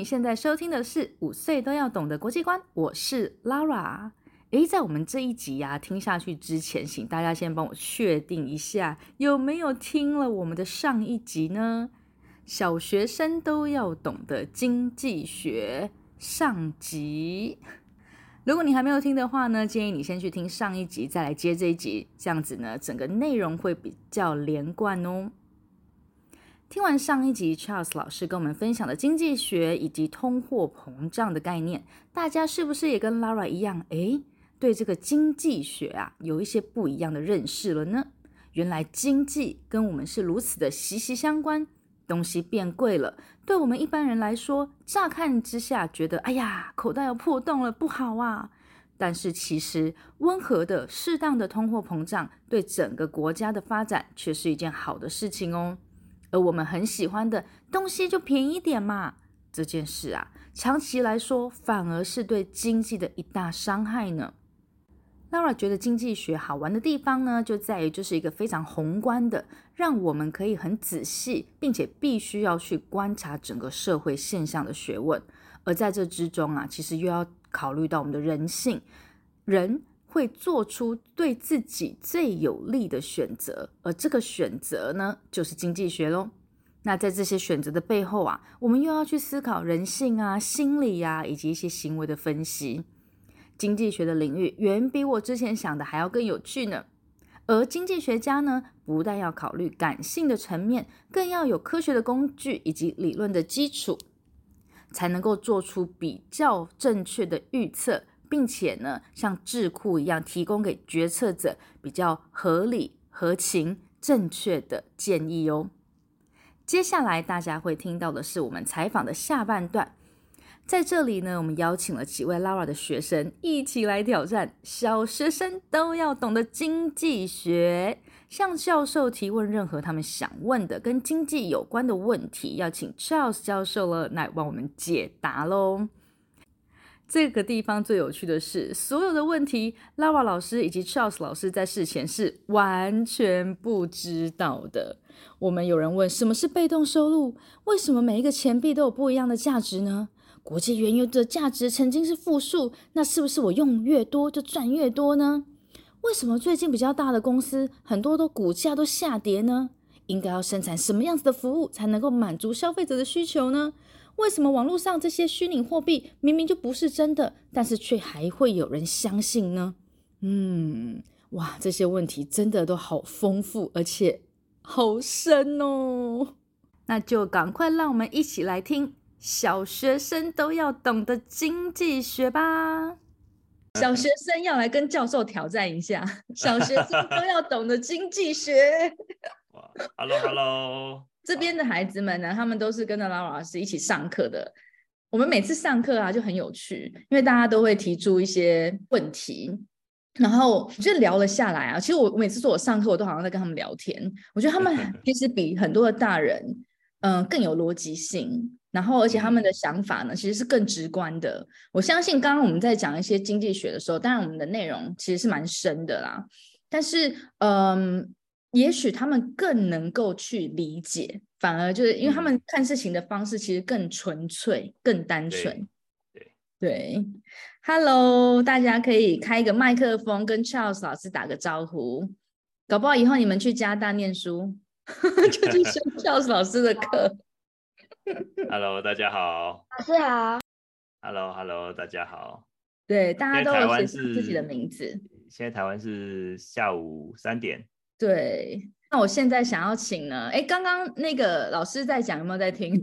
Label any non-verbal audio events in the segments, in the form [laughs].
你现在收听的是五岁都要懂的国际观，我是 Lara。诶，在我们这一集呀听下去之前，请大家先帮我确定一下有没有听了我们的上一集呢？小学生都要懂的经济学上集。如果你还没有听的话呢，建议你先去听上一集，再来接这一集，这样子呢，整个内容会比较连贯哦。听完上一集 Charles 老师跟我们分享的经济学以及通货膨胀的概念，大家是不是也跟 Laura 一样，诶，对这个经济学啊有一些不一样的认识了呢？原来经济跟我们是如此的息息相关，东西变贵了，对我们一般人来说，乍看之下觉得，哎呀，口袋要破洞了，不好啊。但是其实温和的、适当的通货膨胀，对整个国家的发展却是一件好的事情哦。而我们很喜欢的东西就便宜点嘛，这件事啊，长期来说反而是对经济的一大伤害呢。Laura 觉得经济学好玩的地方呢，就在于这是一个非常宏观的，让我们可以很仔细，并且必须要去观察整个社会现象的学问。而在这之中啊，其实又要考虑到我们的人性，人。会做出对自己最有利的选择，而这个选择呢，就是经济学喽。那在这些选择的背后啊，我们又要去思考人性啊、心理啊，以及一些行为的分析。经济学的领域远比我之前想的还要更有趣呢。而经济学家呢，不但要考虑感性的层面，更要有科学的工具以及理论的基础，才能够做出比较正确的预测。并且呢，像智库一样提供给决策者比较合理、合情、正确的建议哦。接下来大家会听到的是我们采访的下半段，在这里呢，我们邀请了几位 Laura 的学生一起来挑战小学生都要懂的经济学，向教授提问任何他们想问的跟经济有关的问题，要请 Charles 教授了来帮我们解答喽。这个地方最有趣的是，所有的问题，Lara 老师以及 Charles 老师在事前是完全不知道的。我们有人问什么是被动收入？为什么每一个钱币都有不一样的价值呢？国际原油的价值曾经是负数，那是不是我用越多就赚越多呢？为什么最近比较大的公司很多都股价都下跌呢？应该要生产什么样子的服务才能够满足消费者的需求呢？为什么网络上这些虚拟货币明明就不是真的，但是却还会有人相信呢？嗯，哇，这些问题真的都好丰富，而且好深哦。那就赶快让我们一起来听小学生都要懂的经济学吧。小学生要来跟教授挑战一下，[laughs] 小学生都要懂的经济学。哇，Hello，Hello。这边的孩子们呢，他们都是跟着老老师一起上课的。我们每次上课啊，就很有趣，因为大家都会提出一些问题，然后就聊了下来啊。其实我每次说我上课，我都好像在跟他们聊天。我觉得他们 [laughs] 其实比很多的大人，嗯，更有逻辑性。然后，而且他们的想法呢，其实是更直观的。我相信刚刚我们在讲一些经济学的时候，当然我们的内容其实是蛮深的啦。但是，嗯。也许他们更能够去理解，反而就是因为他们看事情的方式其实更纯粹、更单纯。对对，Hello，大家可以开一个麦克风跟 Charles 老师打个招呼。搞不好以后你们去加大念书，[laughs] 就去上 [laughs] Charles 老师的课。Hello，大家好。老师好。Hello，Hello，大家好。对，大家都有写自己的名字。现在台湾是下午三点。对，那我现在想要请呢，哎，刚刚那个老师在讲，有没有在听？[laughs]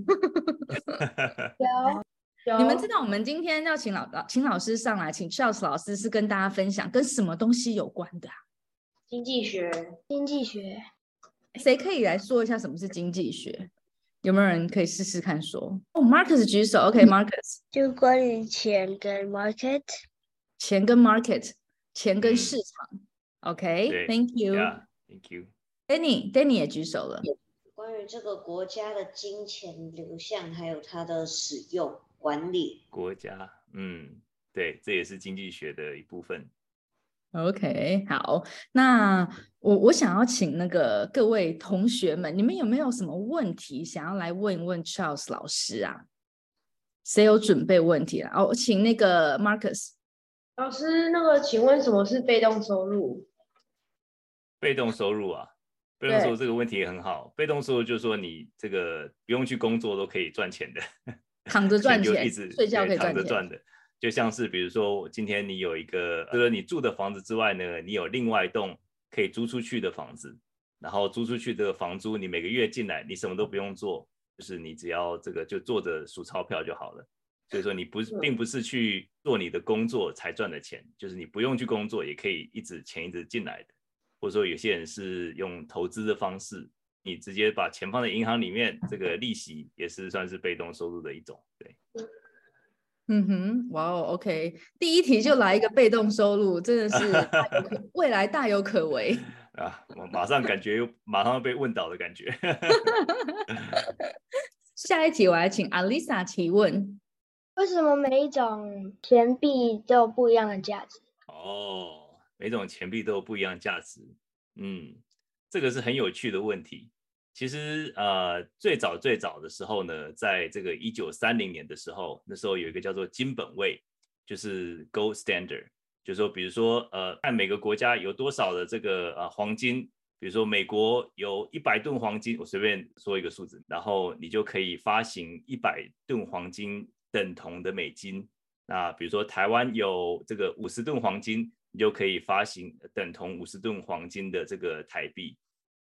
有，你们知道我们今天要请老老请老师上来，请 Charles 老师是跟大家分享跟什么东西有关的啊？经济学，经济学，谁可以来说一下什么是经济学？有没有人可以试试看说？哦，Marcus 举手，OK，Marcus，就关于钱跟 market。钱跟 market，钱跟嗯市场，OK，Thank you。Yeah，Thank you。Danny，Danny 也举手了。关于这个国家的金钱流向，还有它的使用管理。国家，嗯，对，这也是经济学的一部分。OK，好，那我我想要请那个各位同学们，你们有没有什么问题想要来问一问 Charles 老师啊？谁有准备问题啊？哦，请那个 Marcus。老师，那个，请问什么是被动收入？被动收入啊，被动收入这个问题也很好。被动收入就是说你这个不用去工作都可以赚钱的，[laughs] 躺着赚钱就一直睡觉可以躺着赚的。就像是比如说，今天你有一个除了你住的房子之外呢，你有另外一栋可以租出去的房子，然后租出去的房租，你每个月进来，你什么都不用做，就是你只要这个就坐着数钞票就好了。所以说你不是，并不是去做你的工作才赚的钱，就是你不用去工作也可以一直钱一直进来的。或者说有些人是用投资的方式，你直接把钱放在银行里面，这个利息也是算是被动收入的一种。对，嗯哼，哇哦，OK，第一题就来一个被动收入，真的是 [laughs] 未来大有可为。[laughs] 啊，我马上感觉又马上被问倒的感觉。[laughs] 下一题我来请 Alisa 提问。为什么每一种钱币都有不一样的价值？哦，每种钱币都有不一样价值。嗯，这个是很有趣的问题。其实呃，最早最早的时候呢，在这个一九三零年的时候，那时候有一个叫做金本位，就是 gold standard，就是说，比如说呃，看每个国家有多少的这个呃黄金，比如说美国有一百吨黄金，我随便说一个数字，然后你就可以发行一百吨黄金等同的美金。那比如说台湾有这个五十吨黄金，你就可以发行等同五十吨黄金的这个台币。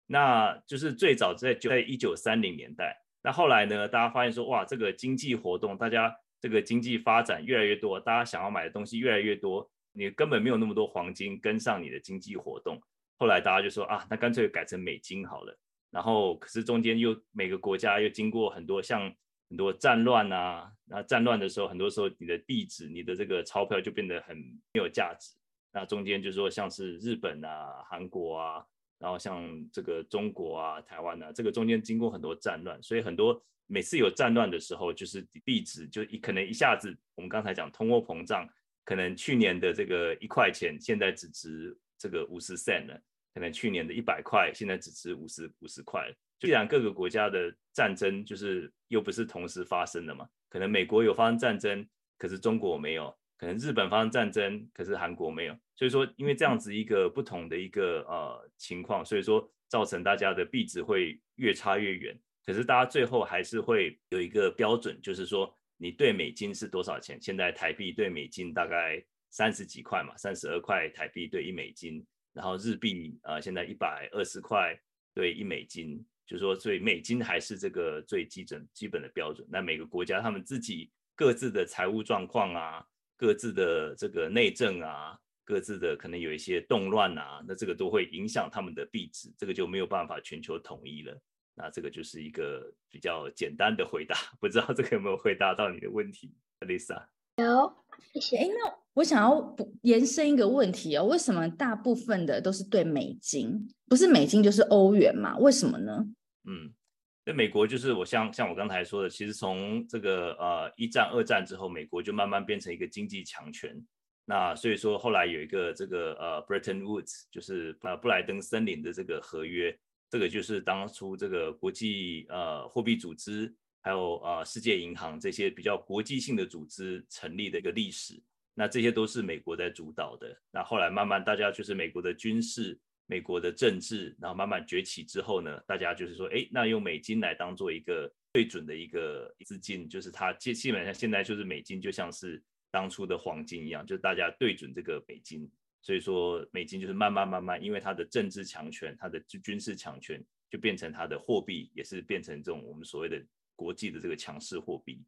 那就是最早在就在一九三零年代。那后来呢，大家发现说，哇，这个经济活动，大家这个经济发展越来越多，大家想要买的东西越来越多，你根本没有那么多黄金跟上你的经济活动。后来大家就说啊，那干脆改成美金好了。然后可是中间又每个国家又经过很多像很多战乱啊，那战乱的时候，很多时候你的币值、你的这个钞票就变得很没有价值。那中间就是说像是日本啊、韩国啊，然后像这个中国啊、台湾啊，这个中间经过很多战乱，所以很多每次有战乱的时候，就是币值就一可能一下子，我们刚才讲通货膨胀，可能去年的这个一块钱现在只值这个五十 cent 了，可能去年的一百块现在只值五十五十块了。既然各个国家的战争就是又不是同时发生的嘛，可能美国有发生战争，可是中国没有；可能日本发生战争，可是韩国没有。所以说，因为这样子一个不同的一个呃情况，所以说造成大家的币值会越差越远。可是大家最后还是会有一个标准，就是说你对美金是多少钱？现在台币对美金大概三十几块嘛，三十二块台币对一美金，然后日币呃现在一百二十块对一美金，就是说所以美金还是这个最基准基本的标准。那每个国家他们自己各自的财务状况啊，各自的这个内政啊。各自的可能有一些动乱啊，那这个都会影响他们的币值，这个就没有办法全球统一了。那这个就是一个比较简单的回答，不知道这个有没有回答到你的问题，Lisa？有，谢谢。哎，那我想要补延伸一个问题哦，为什么大部分的都是对美金，不是美金就是欧元嘛？为什么呢？嗯，那美国就是我像像我刚才说的，其实从这个呃一战、二战之后，美国就慢慢变成一个经济强权。那所以说，后来有一个这个呃 Bretton Woods，就是呃布莱登森林的这个合约，这个就是当初这个国际呃货币组织，还有呃世界银行这些比较国际性的组织成立的一个历史。那这些都是美国在主导的。那后来慢慢大家就是美国的军事、美国的政治，然后慢慢崛起之后呢，大家就是说，哎，那用美金来当做一个最准的一个资金，就是它基基本上现在就是美金就像是。当初的黄金一样，就是大家对准这个美金，所以说美金就是慢慢慢慢，因为它的政治强权、它的军事强权，就变成它的货币也是变成这种我们所谓的国际的这个强势货币。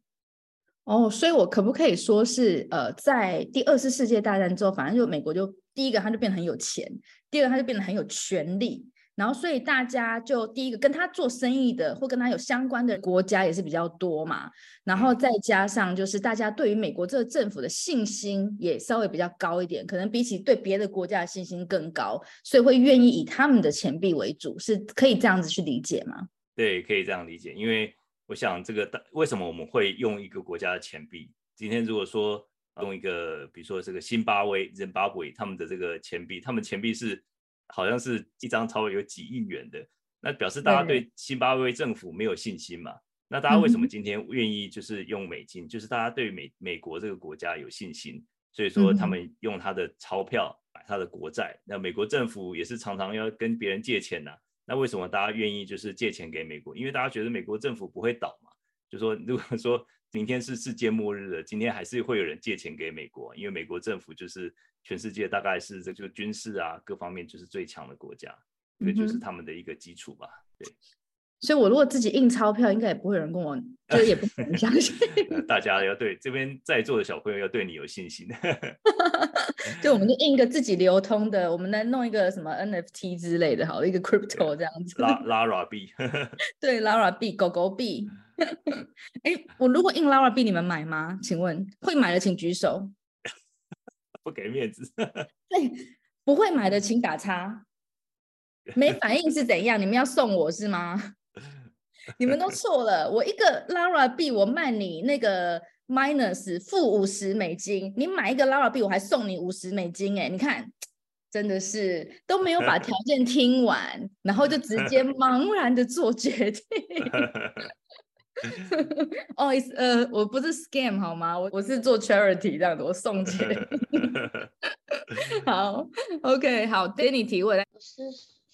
哦，所以我可不可以说是，呃，在第二次世界大战之后，反正就美国就第一个它就变得很有钱，第二个它就变得很有权力，然后所以大家就第一个跟他做生意的或跟他有相关的国家也是比较多嘛，然后再加上就是大家对于美国这个政府的信心也稍微比较高一点，可能比起对别的国家的信心更高，所以会愿意以他们的钱币为主，是可以这样子去理解吗？对，可以这样理解，因为。我想这个大为什么我们会用一个国家的钱币？今天如果说用一个，比如说这个新巴威 （Zimbabwe） 他们的这个钱币，他们钱币是好像是一张钞有几亿元的，那表示大家对辛巴威政府没有信心嘛？那大家为什么今天愿意就是用美金？就是大家对美美国这个国家有信心，所以说他们用他的钞票买他的国债。那美国政府也是常常要跟别人借钱呐。那为什么大家愿意就是借钱给美国？因为大家觉得美国政府不会倒嘛。就说如果说明天是世界末日了，今天还是会有人借钱给美国，因为美国政府就是全世界大概是这个军事啊各方面就是最强的国家，这就是他们的一个基础吧。对。[laughs] 所以，我如果自己印钞票，应该也不会有人跟我，就是也不相信。[laughs] 大家要对这边在座的小朋友要对你有信心。[laughs] 就我们就印一个自己流通的，我们来弄一个什么 NFT 之类的，好一个 crypto 这样子。拉 Lara 币。对，Lara 币，狗狗币。哎，我如果印 Lara 币，你们买吗？请问会买的请举手。不给面子。[laughs] 对，不会买的请打叉。[laughs] 没反应是怎样？你们要送我是吗？你们都错了，我一个 Lara 币，我卖你那个 minus 负五十美金，你买一个 Lara 币，我还送你五十美金，哎，你看，真的是都没有把条件听完，然后就直接 [laughs] 茫然的做决定。[laughs] 哦，呃，我不是 scam 好吗？我我是做 charity 这样子，我送钱。[laughs] 好，OK，好，Danny 提问，我是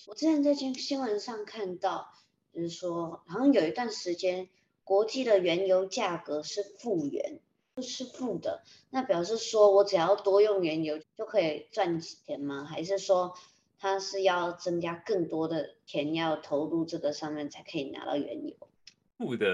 我之前在新新闻上看到。就是说，好像有一段时间，国际的原油价格是负元，是负的。那表示说我只要多用原油就可以赚钱吗？还是说它是要增加更多的钱要投入这个上面才可以拿到原油？负的，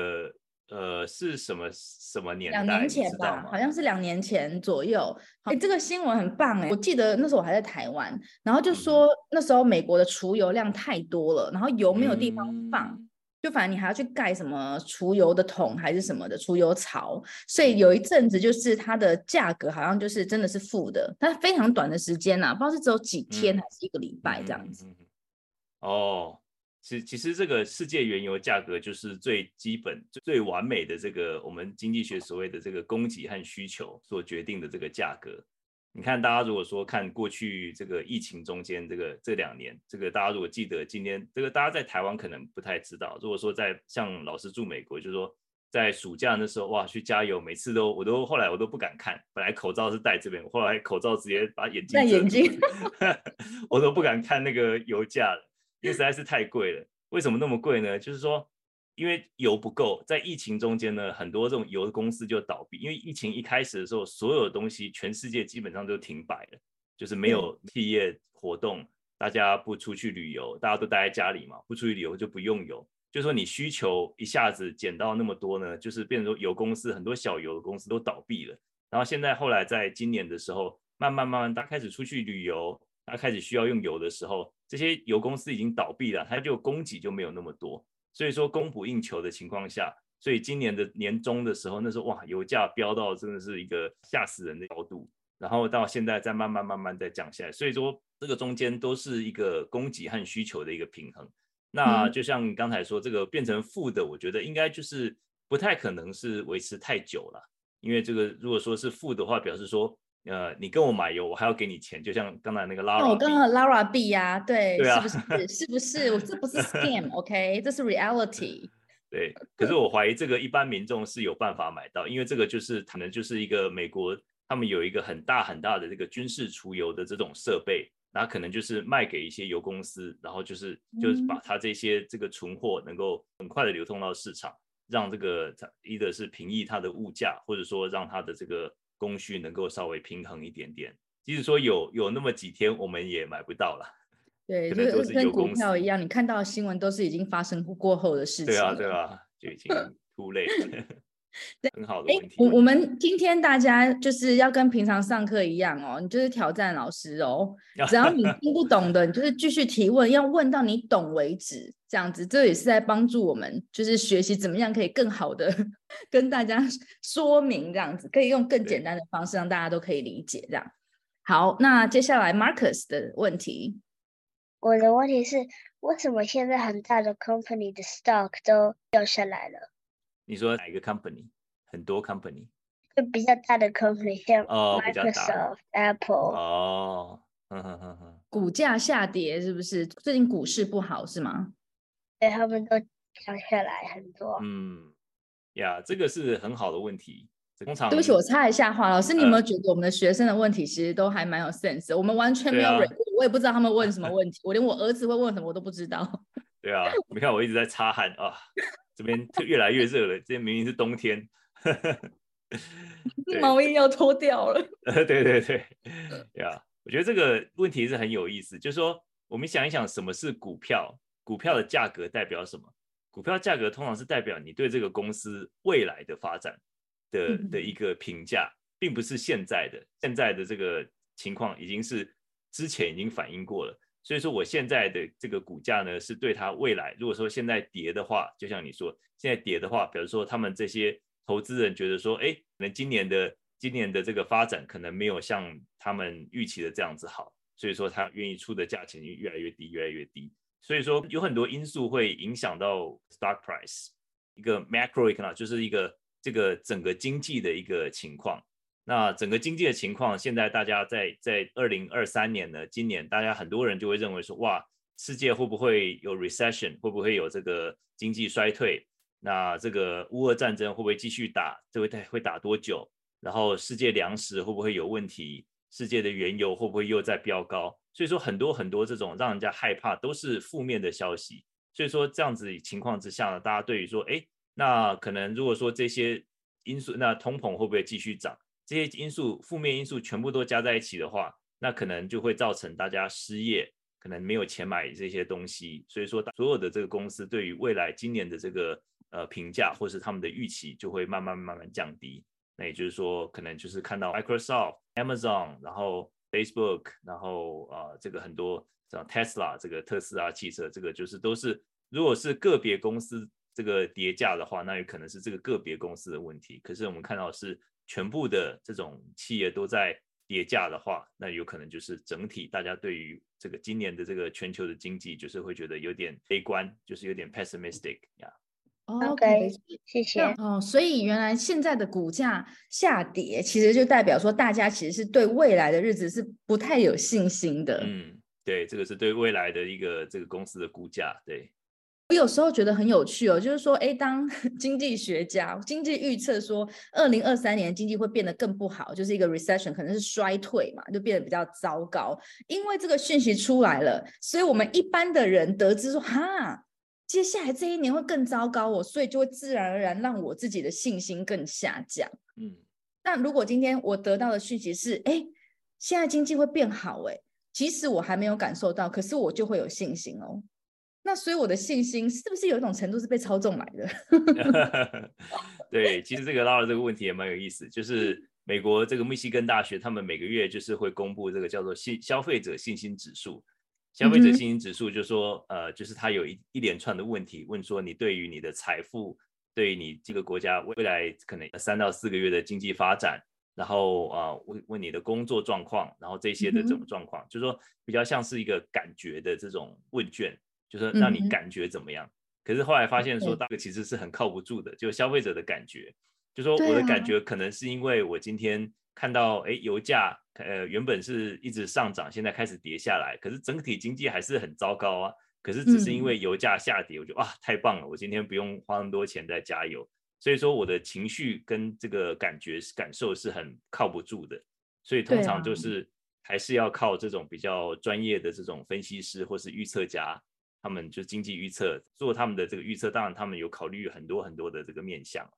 呃，是什么什么年代？两年前吧，好像是两年前左右。哎，这个新闻很棒哎！我记得那时候我还在台湾，然后就说那时候美国的储油量太多了，然后油没有地方放，就反正你还要去盖什么除油的桶还是什么的除油槽，所以有一阵子就是它的价格好像就是真的是负的，但非常短的时间呐，不知道是只有几天还是一个礼拜这样子。哦。其其实这个世界原油价格就是最基本、最完美的这个我们经济学所谓的这个供给和需求所决定的这个价格。你看，大家如果说看过去这个疫情中间这个这两年，这个大家如果记得今天这个大家在台湾可能不太知道。如果说在像老师住美国，就是说在暑假那时候哇去加油，每次都我都后来我都不敢看，本来口罩是戴这边，后来口罩直接把眼镜戴眼镜，[laughs] 我都不敢看那个油价了。因为实在是太贵了，为什么那么贵呢？就是说，因为油不够，在疫情中间呢，很多这种油的公司就倒闭。因为疫情一开始的时候，所有东西全世界基本上都停摆了，就是没有企业活动，大家不出去旅游，大家都待在家里嘛，不出去旅游就不用油。就说你需求一下子减到那么多呢，就是变成说油公司很多小油的公司都倒闭了。然后现在后来在今年的时候，慢慢慢慢大家开始出去旅游。它开始需要用油的时候，这些油公司已经倒闭了，它就供给就没有那么多，所以说供不应求的情况下，所以今年的年中的时候，那时候哇，油价飙到真的是一个吓死人的高度，然后到现在再慢慢慢慢再降下来，所以说这个中间都是一个供给和需求的一个平衡。那就像刚才说，这个变成负的，我觉得应该就是不太可能是维持太久了，因为这个如果说是负的话，表示说。呃，你跟我买油，我还要给你钱，就像刚才那个 Lara。我刚刚 Lara B 呀，对，是不是？是不是？我这不是 scam，OK，[laughs] 这是 reality。[laughs] 对，可是我怀疑这个一般民众是有办法买到，因为这个就是可能就是一个美国，他们有一个很大很大的这个军事储油的这种设备，那可能就是卖给一些油公司，然后就是就是把它这些这个存货能够很快的流通到市场，让这个一的是平抑它的物价，或者说让它的这个。供需能够稍微平衡一点点，即使说有有那么几天，我们也买不到了。[laughs] 对，可就是跟股票一样，你看到的新闻都是已经发生过后的事情对啊，对啊，就已经 [laughs] too late，[laughs] 很好的哎问题。我我们今天大家就是要跟平常上课一样哦，你就是挑战老师哦，[laughs] 只要你听不懂的，你就是继续提问，要问到你懂为止，这样子，这也是在帮助我们，就是学习怎么样可以更好的 [laughs] 跟大家说明，这样子可以用更简单的方式让大家都可以理解，这样。好，那接下来 Marcus 的问题，我的问题是，为什么现在很大的 company 的 stock 都掉下来了？你说哪一个 company？很多 company 就比较大的 company，像 Microsoft、Apple，哦，哼哼哼哼，股价下跌是不是？最近股市不好是吗？对他们都掉下来很多。嗯，呀，这个是很好的问题。通常对不起，我插一下话，老师，你有没有嗯觉得我们的学生的问题其实都还蛮有 sense？的我们完全没有对啊 record，、我也不知道他们问什么 [laughs] 问题，我连我儿子会问什么我都不知道。对啊，你看我一直在擦汗啊，这边就越来越热了，这边明明是冬天。对毛衣要脱掉了。呃，对对对，呀，我觉得这个问题是很有意思，就是说我们想一想，什么是股票？股票的价格代表什么？股票价格通常是代表你对这个公司未来的发展的嗯的一个评价，并不是现在的。现在的这个情况已经是之前已经反映过了，所以说我现在的这个股价呢，是对它未来，如果说现在跌的话，就像你说，现在跌的话，比如说他们这些投资人觉得说，哎，可能今年的今年的这个发展可能没有像他们预期的这样子好，所以说他愿意出的价钱越来越低，越来越低。所以说有很多因素会影响到 stock price，一个 macroeconomic 就是一个这个整个经济的一个情况。那整个经济的情况，现在大家在在二零二三年呢，今年大家很多人就会认为说，哇，世界会不会有 recession，会不会有这个经济衰退？那这个乌俄战争会不会继续打？这会会打多久？然后世界粮食会不会有问题？世界的原油会不会又在飙高？所以说很多很多这种让人家害怕都是负面的消息。所以说这样子情况之下呢，大家对于说，哎，那可能如果说这些因素，那通膨会不会继续涨？这些因素负面因素全部都加在一起的话，那可能就会造成大家失业，可能没有钱买这些东西。所以说所有的这个公司对于未来今年的这个呃评价或是他们的预期就会慢慢慢慢降低。那也就是说，可能就是看到 Microsoft、Amazon，然后 Facebook，然后啊、呃、这个很多像 Tesla 这个特斯拉汽车，这个就是都是如果是个别公司这个跌价的话，那有可能是这个个别公司的问题。可是我们看到是全部的这种企业都在跌价的话，那有可能就是整体大家对于这个今年的这个全球的经济，就是会觉得有点悲观，就是有点 pessimistic 呀。OK，谢谢。哦，所以原来现在的股价下跌，其实就代表说大家其实是对未来的日子是不太有信心的。嗯，对，这个是对未来的一个这个公司的估价。对，我有时候觉得很有趣哦，就是说，哎，当 [laughs] 经济学家经济预测说，二零二三年经济会变得更不好，就是一个 recession，可能是衰退嘛，就变得比较糟糕。因为这个讯息出来了，所以我们一般的人得知说，哈。接下来这一年会更糟糕哦，所以就会自然而然让我自己的信心更下降。嗯，那如果今天我得到的讯息是，哎，现在经济会变好，哎，即使我还没有感受到，可是我就会有信心哦。那所以我的信心是不是有一种程度是被操纵来的？[laughs] [laughs] 对，其实这个拉的这个问题也蛮有意思，就是美国这个密西根大学，他们每个月就是会公布这个叫做信消费者信心指数。消费者信心指数就说，呃，就是它有一一连串的问题，问说你对于你的财富，对于你这个国家未来可能三到四个月的经济发展，然后啊、呃、问问你的工作状况，然后这些的这种状况，就是说比较像是一个感觉的这种问卷，就是让你感觉怎么样。可是后来发现说，这个其实是很靠不住的，就消费者的感觉，就说我的感觉可能是因为我今天看到，哎，油价。呃，原本是一直上涨，现在开始跌下来，可是整体经济还是很糟糕啊。可是只是因为油价下跌，我觉得哇，太棒了，我今天不用花那么多钱在加油。所以说我的情绪跟这个感觉感受是很靠不住的。所以通常就是还是要靠这种比较专业的这种分析师或是预测家，他们就经济预测做他们的这个预测，当然他们有考虑很多很多的这个面向。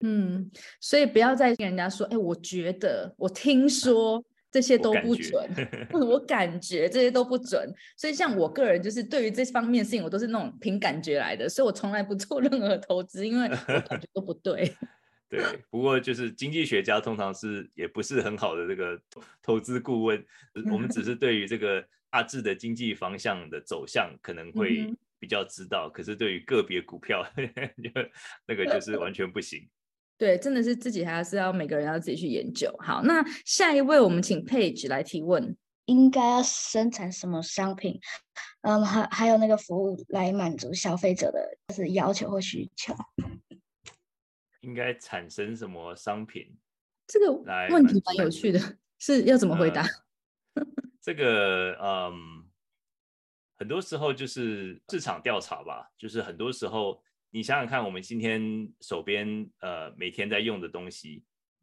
嗯，所以不要再跟人家说，哎，我觉得，我听说。这些都不准，我感觉这些都不准。所以像我个人就是对于这方面的事情，我都是那种凭感觉来的，所以我从来不做任何投资，因为我感觉都不对。[laughs] 对，不过就是经济学家通常是也不是很好的这个投资顾问，我们只 [laughs] 是对于这个大致的经济方向的走向可能会比较知道，可是对于个别股票 [laughs] 就那个就是完全不行。对，真的是自己还是要每个人要自己去研究。好，那下一位我们请 Page 来提问。应该要生产什么商品，嗯，还还有那个服务来满足消费者的就是要求或需求。应该产生什么商品？这个问题蛮有趣的，[laughs] 是要怎么回答？这个嗯，很多时候就是市场调查吧，就是很多时候你想想看，我们今天手边呃每天在用的东西，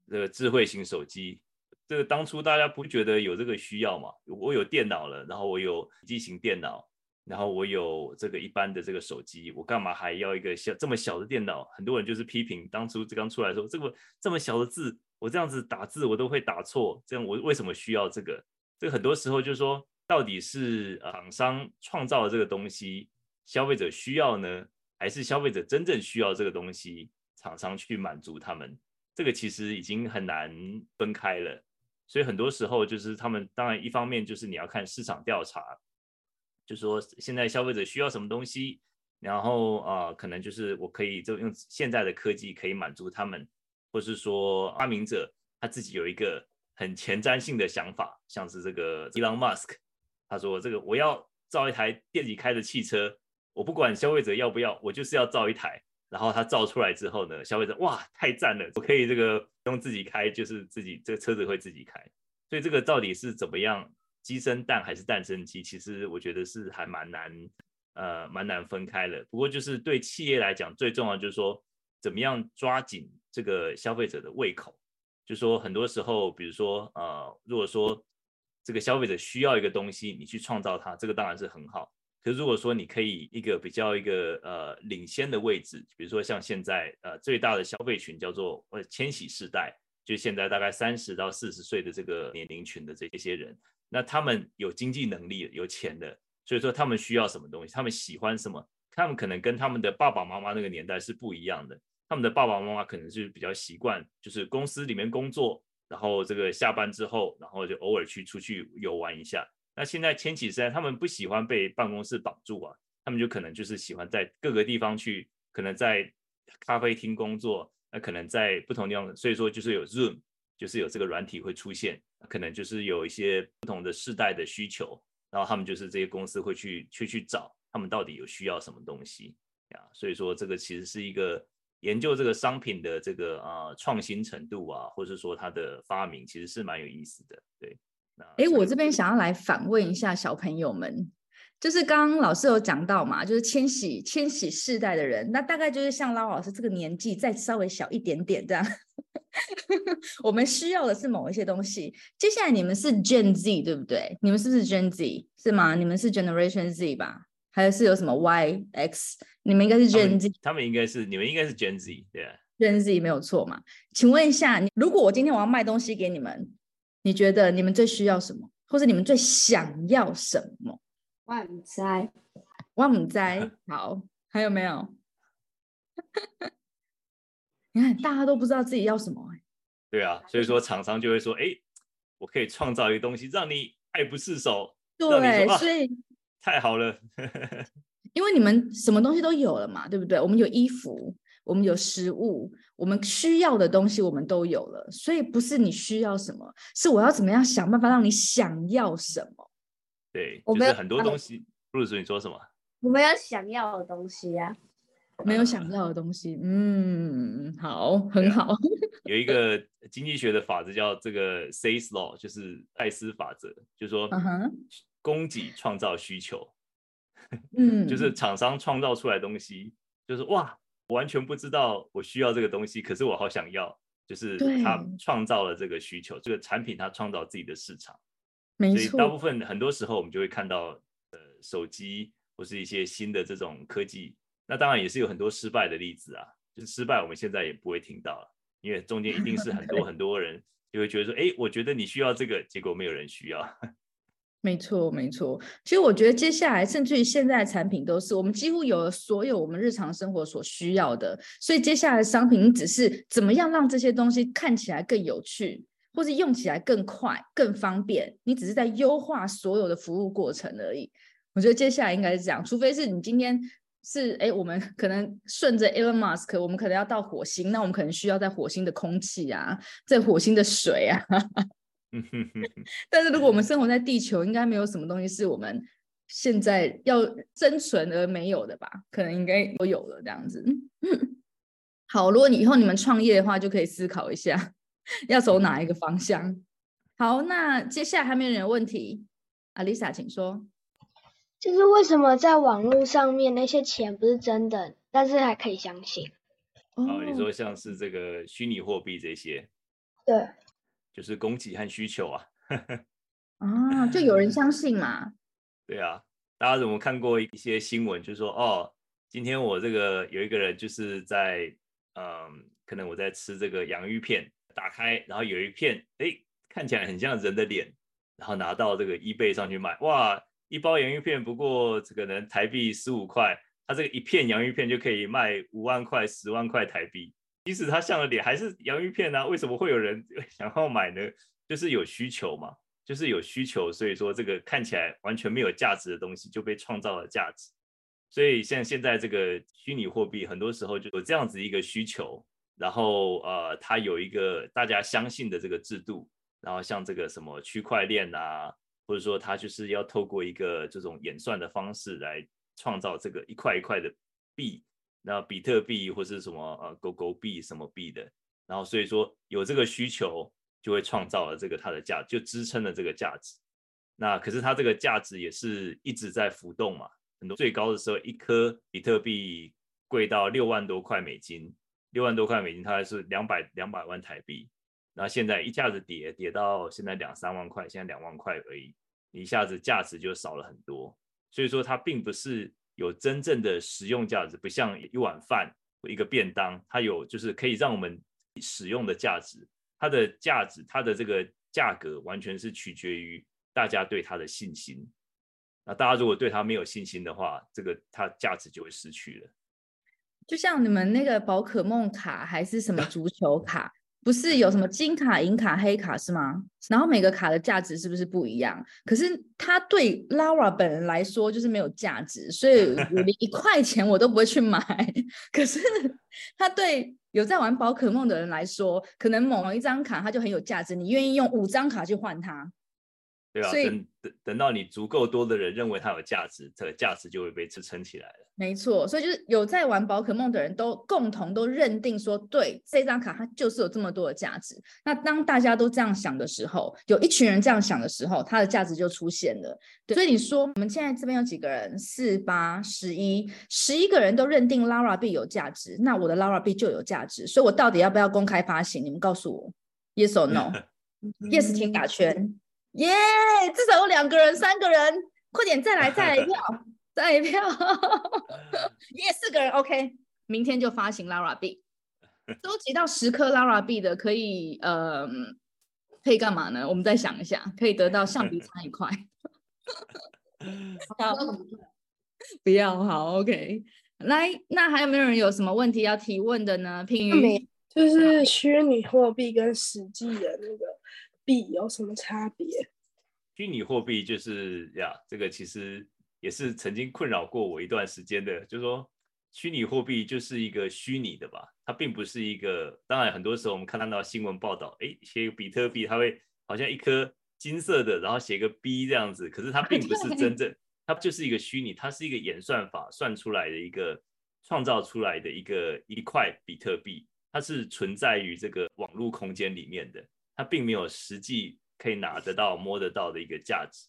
这个智慧型手机，这个当初大家不觉得有这个需要嘛？我有电脑了，然后我有机型电脑，然后我有这个一般的这个手机，我干嘛还要一个小这么小的电脑？很多人就是批评当初这刚出来的时候，这个这么小的字，我这样子打字我都会打错，这样我为什么需要这个？这个很多时候就是说，到底是厂商创造了这个东西，消费者需要呢，还是消费者真正需要这个东西，厂商去满足他们？这个其实已经很难分开了。所以很多时候就是他们当然一方面就是你要看市场调查，就说现在消费者需要什么东西，然后啊、可能就是我可以就用现在的科技可以满足他们，或是说发明者他自己有一个很前瞻性的想法，像是这个 Elon Musk，他说这个我要造一台电己开的汽车，我不管消费者要不要，我就是要造一台。然后他造出来之后呢，消费者哇太赞了，我可以这个用自己开，就是自己这个车子会自己开。所以这个到底是怎么样鸡生蛋还是蛋生鸡？其实我觉得是还蛮难，呃，蛮难分开了。不过就是对企业来讲，最重要就是说怎么样抓紧这个消费者的胃口。就说很多时候，比如说呃，如果说这个消费者需要一个东西，你去创造它，这个当然是很好。可是如果说你可以一个比较一个呃领先的位置，比如说像现在呃最大的消费群叫做呃千禧世代，就现在大概三十到四十岁的这个年龄群的这些人，那他们有经济能力、有钱的，所以说他们需要什么东西，他们喜欢什么，他们可能跟他们的爸爸妈妈那个年代是不一样的。他们的爸爸妈妈可能是比较习惯，就是公司里面工作，然后这个下班之后，然后就偶尔去出去游玩一下。那现在千禧世代，他们不喜欢被办公室绑住啊，他们就可能就是喜欢在各个地方去，可能在咖啡厅工作，那可能在不同地方，所以说就是有 Zoom，就是有这个软体会出现，可能就是有一些不同的世代的需求，然后他们就是这些公司会去去去找他们到底有需要什么东西呀，所以说这个其实是一个研究这个商品的这个啊创新程度啊，或者说它的发明，其实是蛮有意思的，对。哎，我这边想要来反问一下小朋友们，就是刚刚老师有讲到嘛，就是千禧千禧世代的人，那大概就是像捞老师这个年纪，再稍微小一点点这样。[laughs] 我们需要的是某一些东西。接下来你们是 Gen Z 对不对？你们是不是 Gen Z 是吗？你们是 Generation Z 吧？还是有什么 Y X？你们应该是 Gen Z，他们应该是你们应该是 Gen Z，对啊。Gen Z 没有错嘛？请问一下，你如果我今天我要卖东西给你们，你觉得你们最需要什么，或者你们最想要什么？我唔知，我唔知。[laughs] 好，还有没有？[laughs] 你看，大家都不知道自己要什么、欸。对啊，所以说厂商就会说，哎，我可以创造一个东西，让你爱不释手。对，啊所以太好了，[laughs] 因为你们什么东西都有了嘛，对不对？我们有衣服，我们有食物，我们需要的东西我们都有了，所以不是你需要什么，是我要怎么样想办法让你想要什么。对，我们就是很多东西。布鲁斯，你说什么？我们要想要的东西啊。没有想要的东西，嗯，好，很好，[laughs] 有一个经济学的法则叫这个 Say's Law，就是艾斯法则，就是说嗯哼，供给创造需求，[laughs] 嗯，就是厂商创造出来的东西，就是哇，我完全不知道我需要这个东西，可是我好想要，就是他创造了这个需求，这个产品它创造自己的市场。没所以大部，分很多时候我们就会看到，呃，手机或是一些新的这种科技，那当然也是有很多失败的例子啊。就是失败，我们现在也不会听到了，因为中间一定是很多 [laughs] 很多人就会觉得说，哎，我觉得你需要这个，结果没有人需要。没错，没错。其实我觉得接下来，甚至于现在的产品都是我们几乎有了所有我们日常生活所需要的。所以接下来的商品只是怎么样让这些东西看起来更有趣，或是用起来更快、更方便。你只是在优化所有的服务过程而已。我觉得接下来应该是这样，除非是你今天是哎，我们 [laughs] 可能顺着 Elon Musk，我们可能要到火星，那我们可能需要在火星的空气啊，在火星的水啊。[laughs] 但是如果我们生活在地球，应该没有什么东西是我们现在要生存而没有的吧？可能应该都有了这样子。好，如果你以后你们创业的话，就可以思考一下要走哪一个方向。好，那接下来还没有人有问题阿 Lisa，请说。就是为什么在网络上面那些钱不是真的，但是还可以相信？哦，你说像是这个虚拟货币这些？对。就是供给和需求啊，[laughs] 啊，就有人相信嘛？[laughs] 对啊，大家有没有看过一些新闻？就是说，哦，今天我这个有一个人就是在，嗯，可能我在吃这个洋芋片，打开，然后有一片，哎，看起来很像人的脸，然后拿到这个 eBay 上去卖，哇，一包洋芋片不过这个能台币十五块，它这个一片洋芋片就可以卖五万块、十万块台币。即使它像了脸，还是洋芋片呢？为什么会有人想要买呢？就是有需求嘛，就是有需求，所以说这个看起来完全没有价值的东西就被创造了价值。所以像现在这个虚拟货币，很多时候就有这样子一个需求，然后呃，它有一个大家相信的这个制度，然后像这个什么区块链啊，或者说它就是要透过一个这种演算的方式来创造这个一块一块的币。那比特币或是什么呃狗狗币什么币的，然后所以说有这个需求，就会创造了这个它的价，就支撑了这个价值。那可是它这个价值也是一直在浮动嘛，很多最高的时候一颗比特币贵到六万多块美金，六万多块美金它还是两百两百万台币，然后现在一下子跌跌到现在两三万块，现在两万块而已，一下子价值就少了很多。所以说它并不是。有真正的实用价值，不像一碗饭一个便当，它有就是可以让我们使用的价值。它的价值，它的这个价格，完全是取决于大家对它的信心。那大家如果对它没有信心的话，这个它价值就会失去了。就像你们那个宝可梦卡还是什么足球卡。不是有什么金卡、银卡、黑卡是吗？然后每个卡的价值是不是不一样？可是它对 Lara 本人来说就是没有价值，所以 [laughs] 我连一块钱我都不会去买。可是它对有在玩宝可梦的人来说，可能某一张卡它就很有价值，你愿意用五张卡去换它。对吧，等等等到你足够多的人认为它有价值，这个价值就会被支撑起来了。没错，所以就是有在玩宝可梦的人都共同都认定说，对这张卡它就是有这么多的价值。那当大家都这样想的时候，有一群人这样想的时候，它的价值就出现了。所以你说我们现在这边有几个人？四八十一，十一个人都认定 Lara 币有价值，那我的 Lara 币就有价值。所以我到底要不要公开发行？你们告诉我，Yes or No？Yes，[laughs] 请打圈。耶！至少有两个人、三个人，快点再来再来一票，再来一票。[laughs] 耶，[laughs] 四个人 OK，明天就发行 Lara 币，收集到十颗 Lara 币的可以呃，可以干嘛呢？我们再想一下，可以得到橡皮擦一块。[laughs] 好，不要好 OK。来，那还有没有人有什么问题要提问的呢？平宇，就是虚拟货币跟实际的那个。币有什么差别？虚拟货币就是呀，这个其实也是曾经困扰过我一段时间的。就是说，虚拟货币就是一个虚拟的吧，它并不是一个。当然，很多时候我们看到新闻报道，哎，写比特币，它会好像一颗金色的，然后写个 B 这样子，可是它并不是真正，它就是一个虚拟，它是一个演算法算出来的一个创造出来的一个一块比特币，它是存在于这个网络空间里面的。它并没有实际可以拿得到、摸得到的一个价值，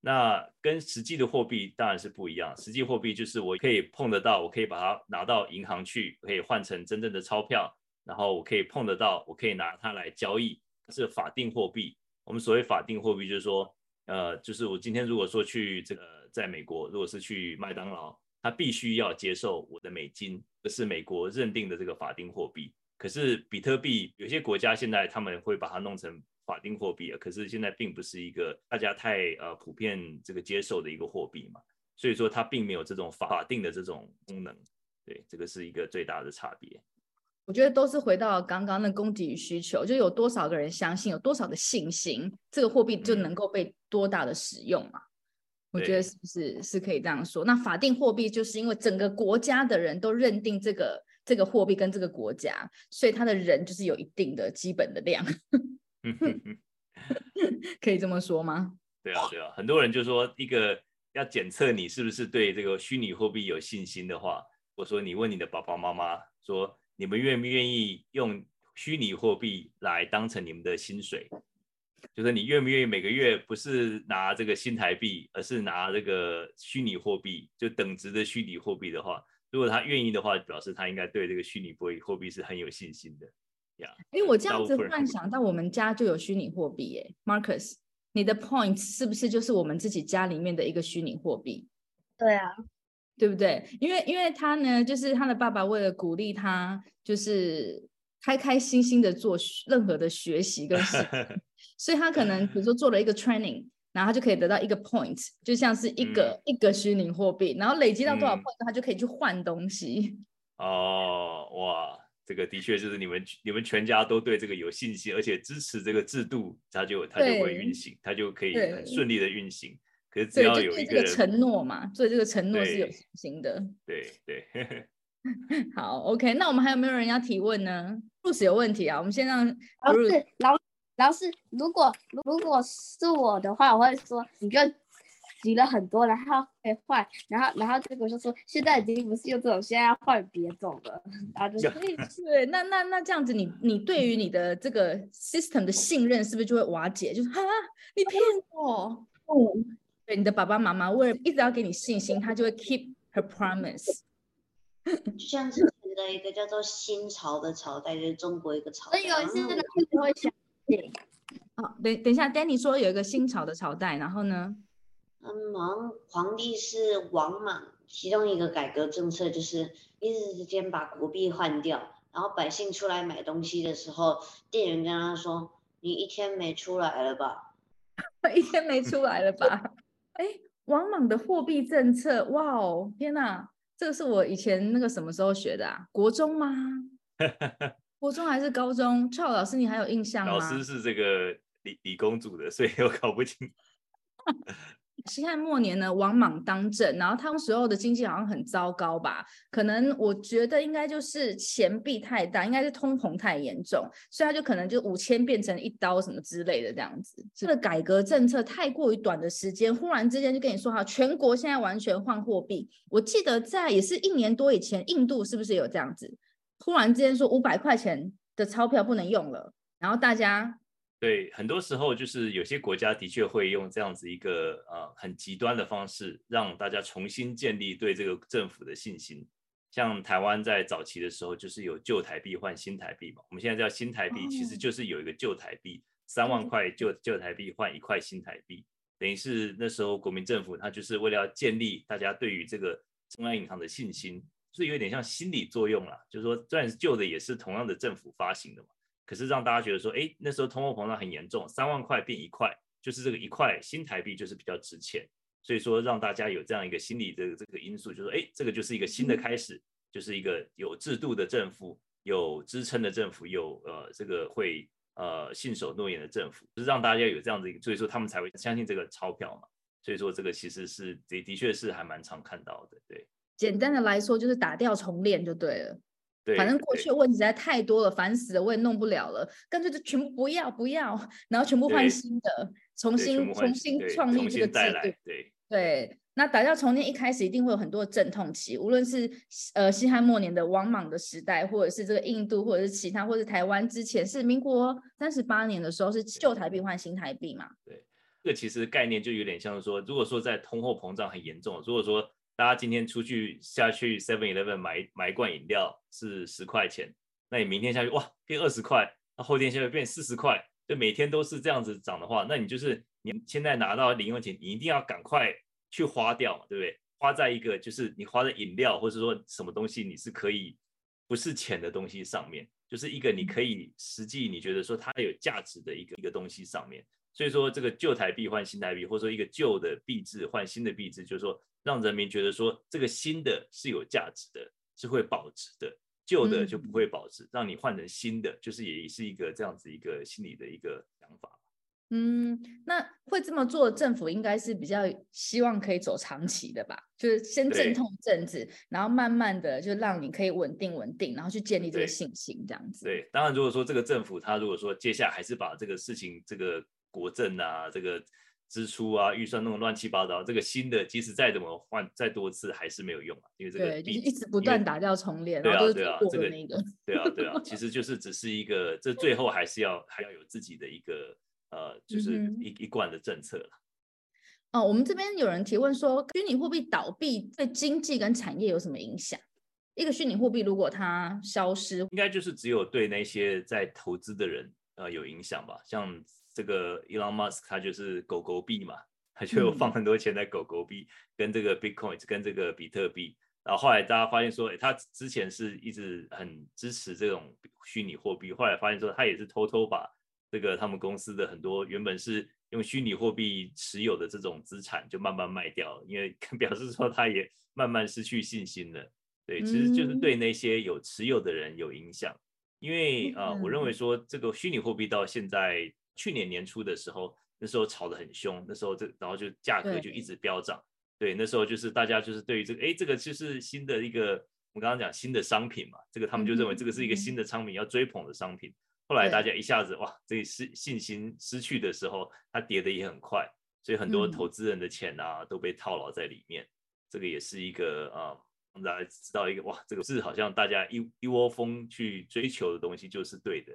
那跟实际的货币当然是不一样。实际货币就是我可以碰得到，我可以把它拿到银行去，可以换成真正的钞票，然后我可以碰得到，我可以拿它来交易，是法定货币。我们所谓法定货币，就是说，呃，就是我今天如果说去这个在美国，如果是去麦当劳，它必须要接受我的美金，这是美国认定的这个法定货币。可是比特币有些国家现在他们会把它弄成法定货币啊，可是现在并不是一个大家太呃普遍这个接受的一个货币嘛，所以说它并没有这种法定的这种功能。对，这个是一个最大的差别。我觉得都是回到刚刚的供给与需求，就有多少个人相信，有多少的信心，这个货币就能够被多大的使用嘛？我觉得是不是是可以这样说？那法定货币就是因为整个国家的人都认定这个这个货币跟这个国家，所以他的人就是有一定的基本的量，[laughs] 可以这么说吗？对啊，对啊，很多人就说一个要检测你是不是对这个虚拟货币有信心的话，我说你问你的爸爸妈妈说。你们愿不愿意用虚拟货币来当成你们的薪水？就是你愿不愿意每个月不是拿这个新台币，而是拿这个虚拟货币，就等值的虚拟货币的话，如果他愿意的话，表示他应该对这个虚拟货币货币是很有信心的。呀，因为我这样子幻想到我们家就有虚拟货币耶，Marcus，你的 Point 是不是就是我们自己家里面的一个虚拟货币？对啊。对不对？因为因为他呢，就是他的爸爸为了鼓励他，就是开开心心的做任何的学习跟事，[laughs] 所以他可能比如说做了一个 training，然后他就可以得到一个 point，就像是一个一个虚拟货币，然后累积到多少 point，他就可以去换东西。哦，哇，这个的确就是你们你们全家都对这个有信心，而且支持这个制度，他就他就会运行，他就可以很顺利的运行。可是只要有一个承诺嘛，所以这个承诺是有信心的。对对，[laughs] 好，OK，那我们还有没有人要提问呢？不是有问题啊，我们先让老师老老师，如果如果是我的话，我会说你就集了很多，然后可以换，然后然后结果就说现在已经不是用这种，现在要换别种了，[laughs] 然后就 [laughs] 对，那那那这样子，你你对于你的这个 system 的信任是不是就会瓦解？就是哈，你骗我，嗯。对你的爸爸妈妈，为了一直要给你信心，他就会 keep her promise。就像之前的一个叫做新潮的朝代，就是中国一个朝代。所以有一次真的会会相信。好，等等一下，Danny 说有一个新朝的朝代，然后呢？嗯，王皇帝是王莽，其中一个改革政策就是一时之间把国币换掉，然后百姓出来买东西的时候，店员跟他说：“你一天没出来了吧？[laughs] ”一天没出来了吧？哎，王莽的货币政策，哇哦，天哪，这个是我以前那个什么时候学的啊？国中吗？[laughs] 国中还是高中？赵老师，你还有印象吗？老师是这个李李公主的，所以我搞不清。[laughs] 西汉末年呢，王莽当政，然后他们时候的经济好像很糟糕吧？可能我觉得应该就是钱币太大，应该是通膨太严重，所以他就可能就五千变成一刀什么之类的这样子。这个改革政策太过于短的时间，忽然之间就跟你说哈，全国现在完全换货币。我记得在也是一年多以前，印度是不是有这样子？忽然之间说五百块钱的钞票不能用了，然后大家。对，很多时候就是有些国家的确会用这样子一个呃很极端的方式，让大家重新建立对这个政府的信心。像台湾在早期的时候，就是有旧台币换新台币嘛，我们现在叫新台币，其实就是有一个旧台币，三万块旧旧台币换一块新台币，等于是那时候国民政府他就是为了要建立大家对于这个中央银行的信心，是有点像心理作用啦，就是说虽然是旧的，也是同样的政府发行的嘛。可是让大家觉得说，哎，那时候通货膨胀很严重，三万块变一块，就是这个一块新台币就是比较值钱，所以说让大家有这样一个心理的这个因素，就说，哎，这个就是一个新的开始，就是一个有制度的政府，有支撑的政府，有呃这个会呃信守诺言的政府，就是让大家有这样的一个，所以说他们才会相信这个钞票嘛。所以说这个其实是的的确是还蛮常看到的，对。简单的来说就是打掉重练就对了。反正过去的问题实在太多了，烦死了，我也弄不了了，干脆就全部不要不要，然后全部换新的，重新重新创立这个制度。对对，那打掉重练一开始一定会有很多阵痛期，无论是呃西汉末年的王莽的时代，或者是这个印度，或者是其他，或者台湾之前是民国三十八年的时候是旧台币换新台币嘛？对，这个其实概念就有点像是说，如果说在通货膨胀很严重，如果说大家今天出去下去 Seven Eleven 买买一罐饮料是十块钱，那你明天下去哇变二十块，那后天下去变四十块，就每天都是这样子涨的话，那你就是你现在拿到零用钱，你一定要赶快去花掉嘛，对不对？花在一个就是你花的饮料或者说什么东西你是可以不是钱的东西上面，就是一个你可以实际你觉得说它有价值的一个一个东西上面。所以说这个旧台币换新台币，或者说一个旧的币制换新的币制，就是说让人民觉得说这个新的是有价值的，是会保值的，旧的就不会保值，让你换成新的，就是也是一个这样子一个心理的一个想法。嗯，那会这么做，政府应该是比较希望可以走长期的吧？就是先阵痛一阵子，然后慢慢的就让你可以稳定稳定，然后去建立这个信心，这样子。对，当然如果说这个政府他如果说接下来还是把这个事情这个国政啊，这个支出啊，预算弄乱七八糟，这个新的即使再怎么换再多次还是没有用啊，因为这个对，就是一直不断打掉重练，对啊对啊，这个那个，对啊对啊，[laughs] 其实就是只是一个，这最后还是要还要有自己的一个。呃，就是一一贯的政策了。哦，我们这边有人提问说，虚拟货币倒闭对经济跟产业有什么影响？一个虚拟货币如果它消失，应该就是只有对那些在投资的人呃有影响吧。像这个 Elon Musk，他就是狗狗币嘛，他就放很多钱在狗狗币跟这个 Bitcoin 跟这个比特币。然后后来大家发现说，他之前是一直很支持这种虚拟货币，后来发现说他也是偷偷把。这个他们公司的很多原本是用虚拟货币持有的这种资产，就慢慢卖掉，因为 [laughs] 表示说他也慢慢失去信心了。对，其实就是对那些有持有的人有影响。因为啊，我认为说这个虚拟货币到现在去年年初的时候，那时候炒得很凶，那时候这然后就价格就一直飙涨。对，那时候就是大家就是对于这个，哎，这个就是新的一个我刚刚讲新的商品嘛，这个他们就认为这个是一个新的商品要追捧的商品。后来大家一下子哇，这失信心失去的时候，它跌的也很快，所以很多投资人的钱啊都被套牢在里面。这个也是一个啊，让大家知道一个哇，这个是好像大家一一窝蜂去追求的东西就是对的。